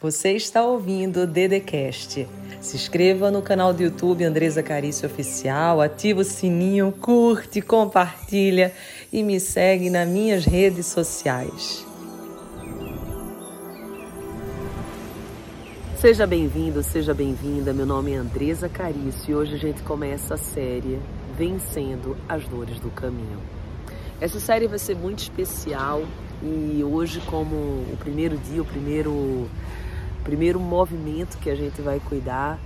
Você está ouvindo o Dedecast. Se inscreva no canal do YouTube Andresa Carício Oficial, ativa o sininho, curte, compartilha e me segue nas minhas redes sociais. Seja bem-vindo, seja bem-vinda. Meu nome é Andresa Carício e hoje a gente começa a série Vencendo as Dores do Caminho. Essa série vai ser muito especial e hoje, como o primeiro dia, o primeiro, primeiro movimento que a gente vai cuidar,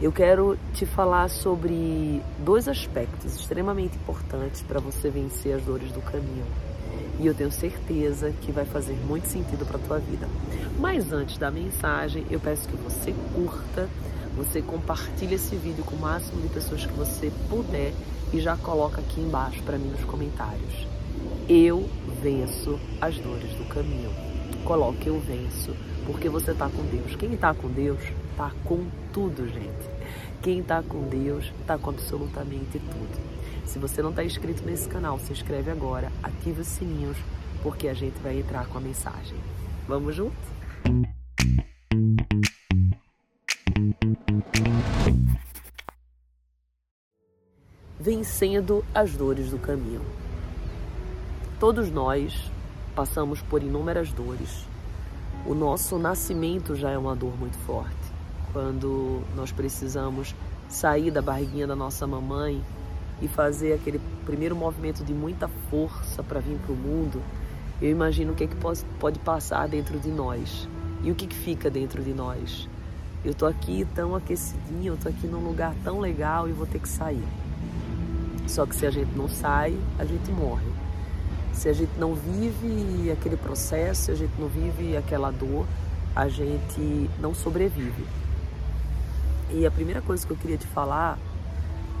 eu quero te falar sobre dois aspectos extremamente importantes para você vencer as dores do caminho. E eu tenho certeza que vai fazer muito sentido para a tua vida. Mas antes da mensagem, eu peço que você curta, você compartilhe esse vídeo com o máximo de pessoas que você puder e já coloca aqui embaixo para mim nos comentários. Eu venço as dores do caminho. Coloque eu venço, porque você está com Deus. Quem está com Deus está com tudo, gente. Quem está com Deus está com absolutamente tudo. Se você não está inscrito nesse canal, se inscreve agora, ativa os sininhos, porque a gente vai entrar com a mensagem. Vamos junto? vencendo as dores do caminho. Todos nós passamos por inúmeras dores. O nosso nascimento já é uma dor muito forte. Quando nós precisamos sair da barriguinha da nossa mamãe e fazer aquele primeiro movimento de muita força para vir para o mundo, eu imagino o que, é que pode, passar dentro de nós e o que, que fica dentro de nós. Eu tô aqui tão aquecidinho, eu tô aqui num lugar tão legal e vou ter que sair. Só que se a gente não sai, a gente morre. Se a gente não vive aquele processo, se a gente não vive aquela dor, a gente não sobrevive. E a primeira coisa que eu queria te falar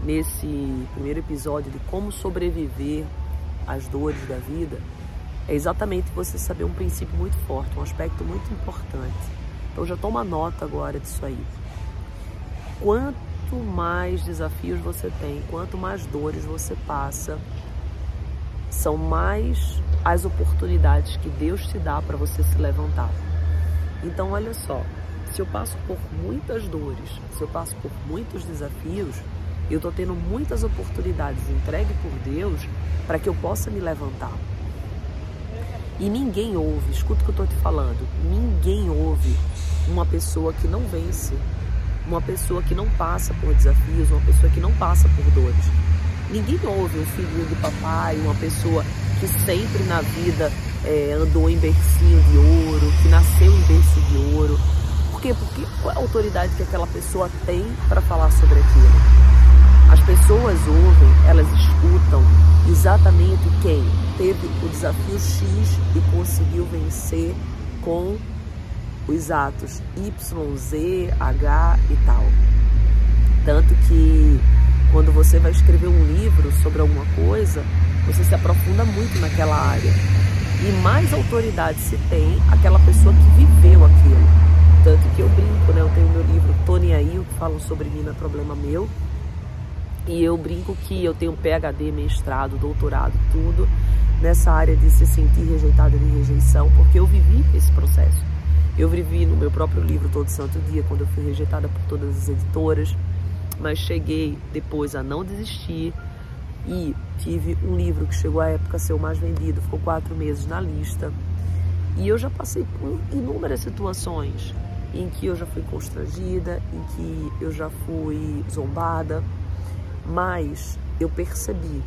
nesse primeiro episódio de como sobreviver às dores da vida é exatamente você saber um princípio muito forte, um aspecto muito importante. Então já toma nota agora disso aí. Quanto mais desafios você tem, quanto mais dores você passa, são mais as oportunidades que Deus te dá para você se levantar. Então, olha só, se eu passo por muitas dores, se eu passo por muitos desafios, eu estou tendo muitas oportunidades entregue por Deus para que eu possa me levantar. E ninguém ouve, escuta o que eu estou te falando, ninguém ouve uma pessoa que não vence uma pessoa que não passa por desafios, uma pessoa que não passa por dores. Ninguém ouve um filhinho de papai, uma pessoa que sempre na vida é, andou em bercinho de ouro, que nasceu em berço de ouro. Por quê? Porque qual é a autoridade que aquela pessoa tem para falar sobre aquilo? As pessoas ouvem, elas escutam exatamente quem teve o desafio X e conseguiu vencer com os atos Y, Z, H e tal. Tanto que quando você vai escrever um livro sobre alguma coisa, você se aprofunda muito naquela área. E mais autoridade se tem aquela pessoa que viveu aquilo. Tanto que eu brinco, né? Eu tenho meu livro Tony Aí, que fala sobre mim não é problema meu. E eu brinco que eu tenho PhD, mestrado, doutorado, tudo nessa área de se sentir rejeitada de rejeição, porque eu vivi esse processo. Eu vivi no meu próprio livro Todo Santo Dia, quando eu fui rejeitada por todas as editoras, mas cheguei depois a não desistir e tive um livro que chegou à época a ser o mais vendido, ficou quatro meses na lista. E eu já passei por inúmeras situações em que eu já fui constrangida, em que eu já fui zombada, mas eu percebi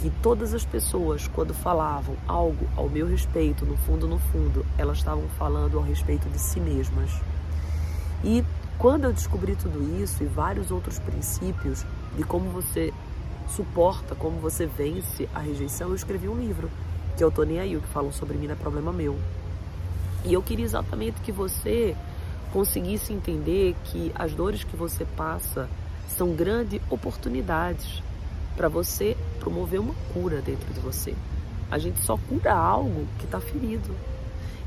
que todas as pessoas, quando falavam algo ao meu respeito, no fundo, no fundo, elas estavam falando ao respeito de si mesmas. E quando eu descobri tudo isso e vários outros princípios de como você suporta, como você vence a rejeição, eu escrevi um livro, que eu tô nem aí, o que falam sobre mim não é problema meu. E eu queria exatamente que você conseguisse entender que as dores que você passa são grandes oportunidades para você promover uma cura dentro de você. A gente só cura algo que está ferido.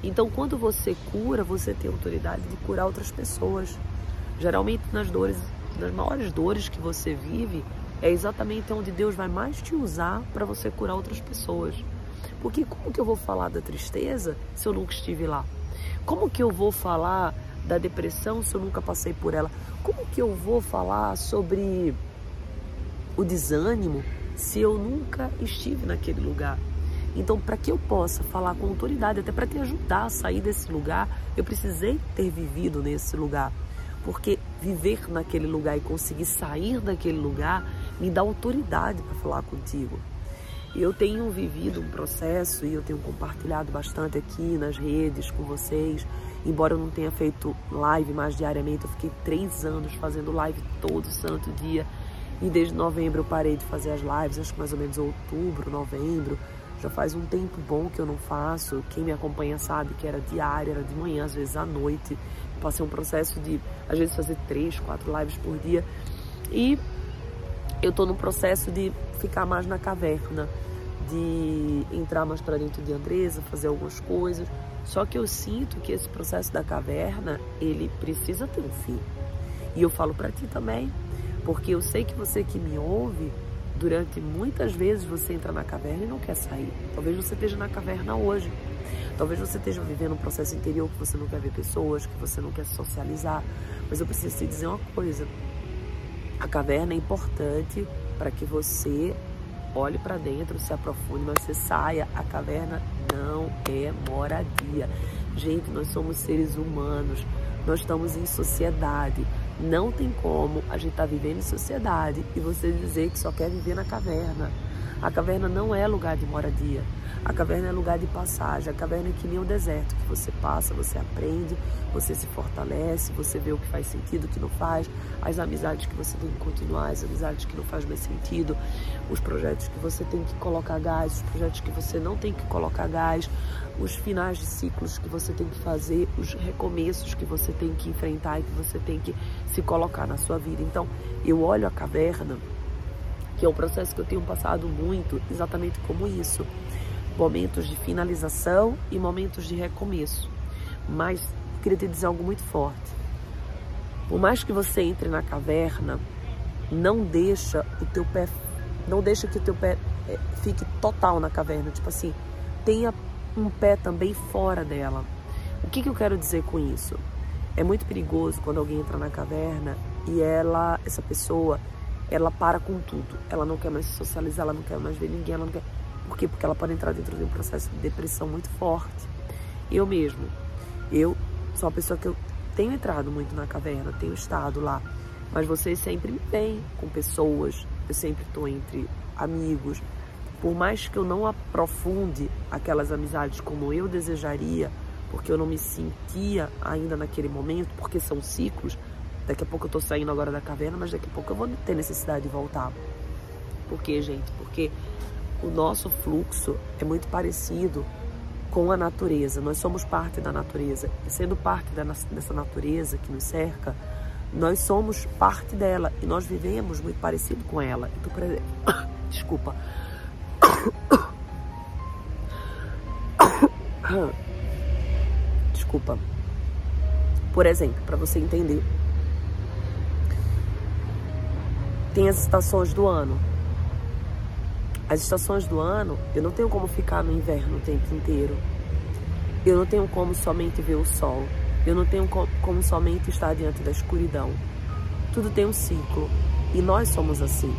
Então, quando você cura, você tem autoridade de curar outras pessoas. Geralmente, nas dores, nas maiores dores que você vive, é exatamente onde Deus vai mais te usar para você curar outras pessoas. Porque como que eu vou falar da tristeza se eu nunca estive lá? Como que eu vou falar da depressão se eu nunca passei por ela? Como que eu vou falar sobre o desânimo se eu nunca estive naquele lugar? Então, para que eu possa falar com autoridade, até para te ajudar a sair desse lugar, eu precisei ter vivido nesse lugar. Porque viver naquele lugar e conseguir sair daquele lugar me dá autoridade para falar contigo. Eu tenho vivido um processo e eu tenho compartilhado bastante aqui nas redes com vocês. Embora eu não tenha feito live mais diariamente, eu fiquei três anos fazendo live todo santo dia. E desde novembro eu parei de fazer as lives, acho que mais ou menos outubro, novembro. Já faz um tempo bom que eu não faço. Quem me acompanha sabe que era diária, era de manhã, às vezes à noite. Passei um processo de, às vezes, fazer três, quatro lives por dia. E eu estou no processo de ficar mais na caverna, de entrar mais para dentro de Andresa, fazer algumas coisas. Só que eu sinto que esse processo da caverna, ele precisa ter um fim. E eu falo para ti também, porque eu sei que você que me ouve, durante muitas vezes você entra na caverna e não quer sair. Talvez você esteja na caverna hoje. Talvez você esteja vivendo um processo interior que você não quer ver pessoas, que você não quer socializar. Mas eu preciso te dizer uma coisa: a caverna é importante para que você olhe para dentro, se aprofunde, mas você saia. A caverna não é moradia. Gente, nós somos seres humanos, nós estamos em sociedade. Não tem como a gente estar tá vivendo em sociedade e você dizer que só quer viver na caverna. A caverna não é lugar de moradia. A caverna é lugar de passagem. A caverna é que nem o deserto, que você passa, você aprende, você se fortalece, você vê o que faz sentido, o que não faz, as amizades que você tem que continuar, as amizades que não faz mais sentido, os projetos que você tem que colocar gás, os projetos que você não tem que colocar gás, os finais de ciclos que você tem que fazer, os recomeços que você tem que enfrentar e que você tem que se colocar na sua vida. Então, eu olho a caverna, que é um processo que eu tenho passado muito, exatamente como isso momentos de finalização e momentos de recomeço. Mas queria te dizer algo muito forte. Por mais que você entre na caverna, não deixa o teu pé, não deixa que o teu pé eh, fique total na caverna, tipo assim, tenha um pé também fora dela. O que, que eu quero dizer com isso? É muito perigoso quando alguém entra na caverna e ela, essa pessoa, ela para com tudo. Ela não quer mais se socializar, ela não quer mais ver ninguém, ela não quer por quê? Porque ela pode entrar dentro de um processo de depressão muito forte. Eu mesmo, eu sou uma pessoa que eu tenho entrado muito na caverna, tenho estado lá, mas vocês sempre me veem com pessoas, eu sempre estou entre amigos. Por mais que eu não aprofunde aquelas amizades como eu desejaria, porque eu não me sentia ainda naquele momento, porque são ciclos. Daqui a pouco eu estou saindo agora da caverna, mas daqui a pouco eu vou ter necessidade de voltar. Por quê, gente? Porque o nosso fluxo é muito parecido com a natureza. Nós somos parte da natureza. E sendo parte dessa natureza que nos cerca, nós somos parte dela e nós vivemos muito parecido com ela. Então, por exemplo, desculpa. Desculpa. Por exemplo, para você entender, tem as estações do ano. As estações do ano, eu não tenho como ficar no inverno o tempo inteiro. Eu não tenho como somente ver o sol. Eu não tenho como somente estar diante da escuridão. Tudo tem um ciclo e nós somos assim.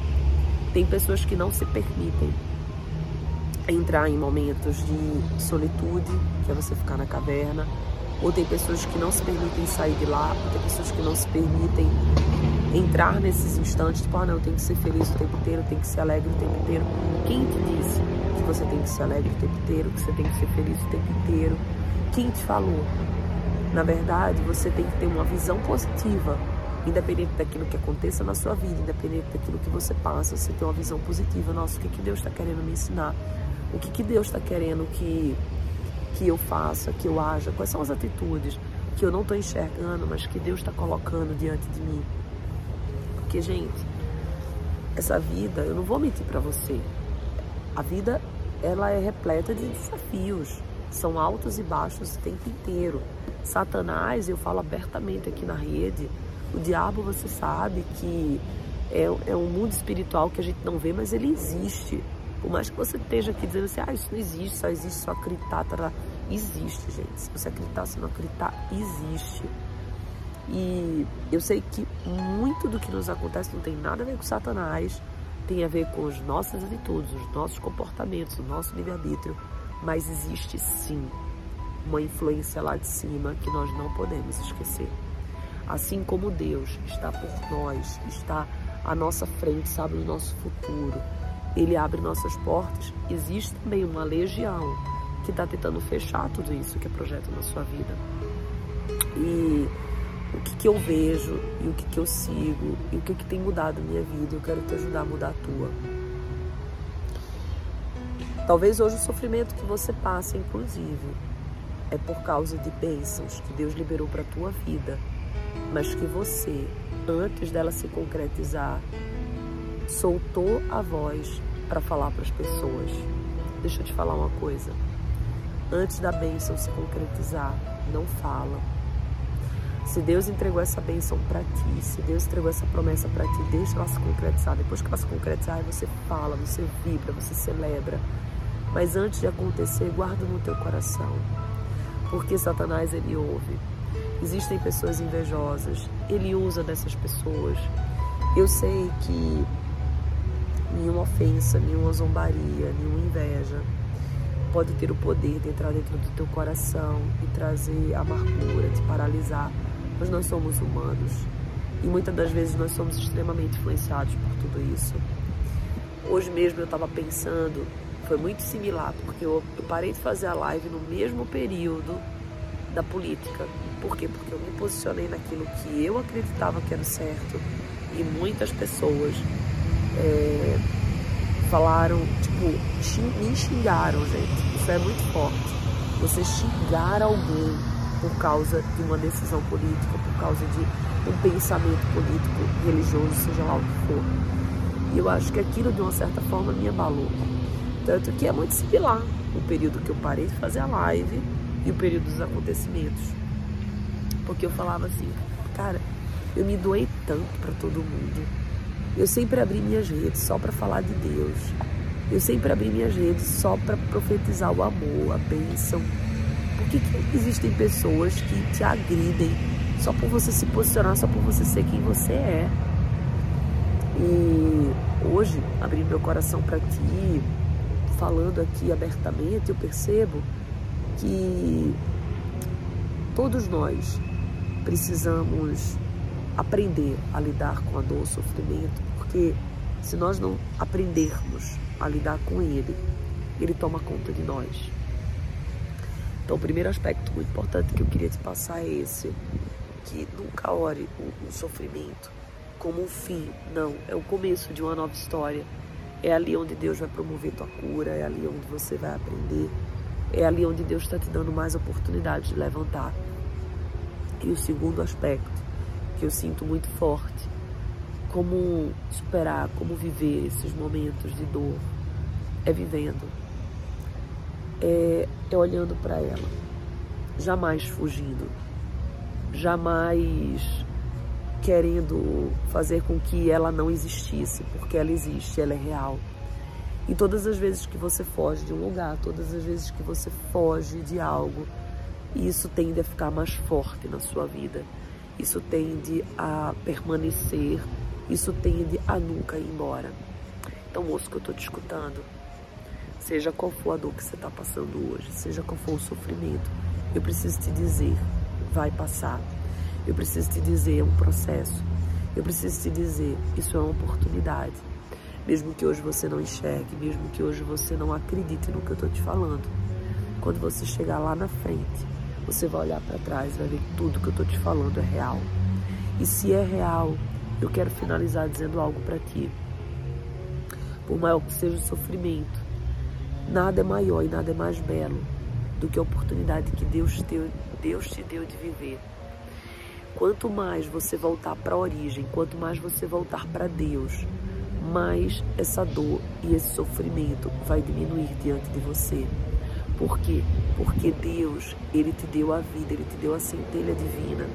Tem pessoas que não se permitem entrar em momentos de solitude, que é você ficar na caverna, ou tem pessoas que não se permitem sair de lá, ou tem pessoas que não se permitem entrar nesses instantes, tipo, ah, não, eu tenho que ser feliz o tempo inteiro, eu tenho que ser alegre o tempo inteiro. Quem te disse que você tem que ser alegre o tempo inteiro, que você tem que ser feliz o tempo inteiro? Quem te falou? Na verdade, você tem que ter uma visão positiva, independente daquilo que aconteça na sua vida, independente daquilo que você passa, você tem uma visão positiva. Nossa, o que, que Deus está querendo me ensinar? O que, que Deus está querendo que, que eu faça, que eu haja? Quais são as atitudes que eu não estou enxergando, mas que Deus está colocando diante de mim? Porque, gente, essa vida, eu não vou mentir para você. A vida, ela é repleta de desafios. São altos e baixos o tempo inteiro. Satanás, eu falo abertamente aqui na rede, o diabo, você sabe que é, é um mundo espiritual que a gente não vê, mas ele existe. Por mais que você esteja aqui dizendo assim, ah, isso não existe, só existe só acreditar, tá? existe, gente. Se você acreditar, se não acreditar, existe. E eu sei que muito do que nos acontece não tem nada a ver com Satanás, tem a ver com as nossas atitudes, os nossos comportamentos, o nosso livre-arbítrio, mas existe sim uma influência lá de cima que nós não podemos esquecer. Assim como Deus está por nós, está à nossa frente, sabe o nosso futuro, Ele abre nossas portas, existe também uma legião que está tentando fechar tudo isso que é projeto na sua vida. E o que, que eu vejo e o que, que eu sigo e o que, que tem mudado minha vida. Eu quero te ajudar a mudar a tua. Talvez hoje o sofrimento que você passa, inclusive, é por causa de bênçãos que Deus liberou para a tua vida, mas que você, antes dela se concretizar, soltou a voz para falar para as pessoas. Deixa eu te falar uma coisa. Antes da bênção se concretizar, não fala se Deus entregou essa bênção para ti, se Deus entregou essa promessa para ti, deixa ela se concretizar. Depois que ela se concretizar, você fala, você vibra, você celebra. Mas antes de acontecer, guarda no teu coração. Porque Satanás ele ouve. Existem pessoas invejosas, ele usa dessas pessoas. Eu sei que nenhuma ofensa, nenhuma zombaria, nenhuma inveja pode ter o poder de entrar dentro do teu coração e trazer amargura, te paralisar mas nós somos humanos e muitas das vezes nós somos extremamente influenciados por tudo isso. Hoje mesmo eu estava pensando, foi muito similar, porque eu, eu parei de fazer a live no mesmo período da política. Por quê? Porque eu me posicionei naquilo que eu acreditava que era certo e muitas pessoas é, falaram, tipo, me xingaram, gente. Isso é muito forte. Você xingar alguém por causa de uma decisão política, por causa de um pensamento político, religioso, seja lá o que for. E eu acho que aquilo, de uma certa forma, me abalou. Tanto que é muito similar o período que eu parei de fazer a live e o período dos acontecimentos. Porque eu falava assim, cara, eu me doei tanto para todo mundo. Eu sempre abri minhas redes só para falar de Deus. Eu sempre abri minhas redes só para profetizar o amor, a bênção, por que, que existem pessoas que te agridem só por você se posicionar, só por você ser quem você é? E hoje, abrindo meu coração para ti, falando aqui abertamente, eu percebo que todos nós precisamos aprender a lidar com a dor, o sofrimento, porque se nós não aprendermos a lidar com ele, ele toma conta de nós. Então, o primeiro aspecto muito importante que eu queria te passar é esse: que nunca ore o, o sofrimento como um fim, não, é o começo de uma nova história. É ali onde Deus vai promover tua cura, é ali onde você vai aprender, é ali onde Deus está te dando mais oportunidade de levantar. E o segundo aspecto que eu sinto muito forte, como superar, como viver esses momentos de dor, é vivendo. É, é olhando para ela, jamais fugindo, jamais querendo fazer com que ela não existisse, porque ela existe, ela é real. E todas as vezes que você foge de um lugar, todas as vezes que você foge de algo, isso tende a ficar mais forte na sua vida. Isso tende a permanecer, isso tende a nunca ir embora. Então, moço, que eu estou te escutando, Seja qual for a dor que você está passando hoje, seja qual for o sofrimento, eu preciso te dizer, vai passar. Eu preciso te dizer, é um processo. Eu preciso te dizer, isso é uma oportunidade. Mesmo que hoje você não enxergue, mesmo que hoje você não acredite no que eu estou te falando. Quando você chegar lá na frente, você vai olhar para trás vai ver que tudo que eu estou te falando é real. E se é real, eu quero finalizar dizendo algo para ti. Por maior que seja o sofrimento, Nada é maior e nada é mais belo do que a oportunidade que Deus te deu, Deus te deu de viver. Quanto mais você voltar para a origem, quanto mais você voltar para Deus, mais essa dor e esse sofrimento vai diminuir diante de você. Por quê? Porque Deus, Ele te deu a vida, Ele te deu a centelha divina.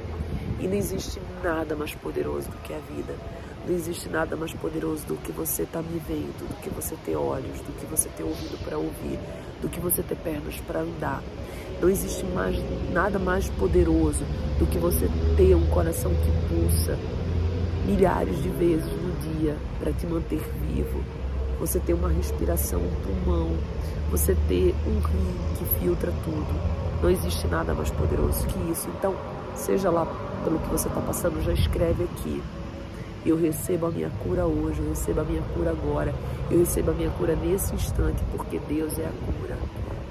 E não existe nada mais poderoso do que a vida. Não existe nada mais poderoso do que você estar tá me vendo, do que você ter olhos, do que você ter ouvido para ouvir, do que você ter pernas para andar. Não existe mais nada mais poderoso do que você ter um coração que pulsa milhares de vezes no dia para te manter vivo. Você ter uma respiração, um pulmão, você ter um rim que filtra tudo. Não existe nada mais poderoso que isso. Então, seja lá pelo que você está passando, já escreve aqui. Eu recebo a minha cura hoje, eu recebo a minha cura agora, eu recebo a minha cura nesse instante, porque Deus é a cura.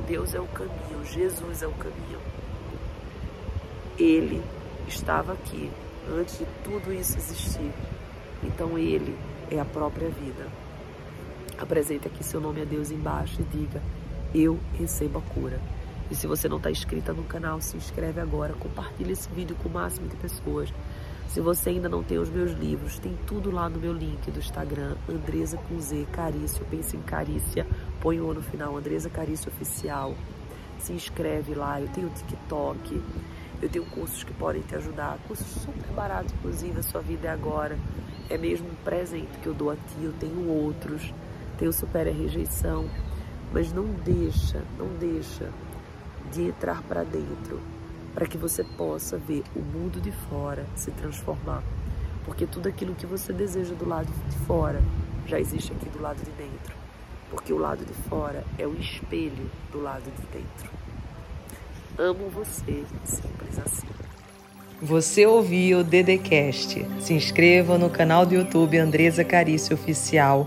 Deus é o caminho, Jesus é o caminho. Ele estava aqui antes de tudo isso existir. Então Ele é a própria vida. Apresente aqui seu nome a Deus embaixo e diga: Eu recebo a cura. E se você não está inscrita no canal, se inscreve agora, compartilhe esse vídeo com o máximo de pessoas. Se você ainda não tem os meus livros, tem tudo lá no meu link do Instagram, Andresa com Z, Carício, pense em Carícia, põe o no final, Andresa Carício Oficial. Se inscreve lá, eu tenho TikTok, eu tenho cursos que podem te ajudar, cursos super baratos, inclusive, a sua vida é agora. É mesmo um presente que eu dou a ti, eu tenho outros, tenho Supera a Rejeição, mas não deixa, não deixa de entrar para dentro, para que você possa ver o mundo de fora se transformar. Porque tudo aquilo que você deseja do lado de fora já existe aqui do lado de dentro. Porque o lado de fora é o espelho do lado de dentro. Amo você, simples assim. Você ouviu o Dedecast. Se inscreva no canal do YouTube Andresa Carício Oficial.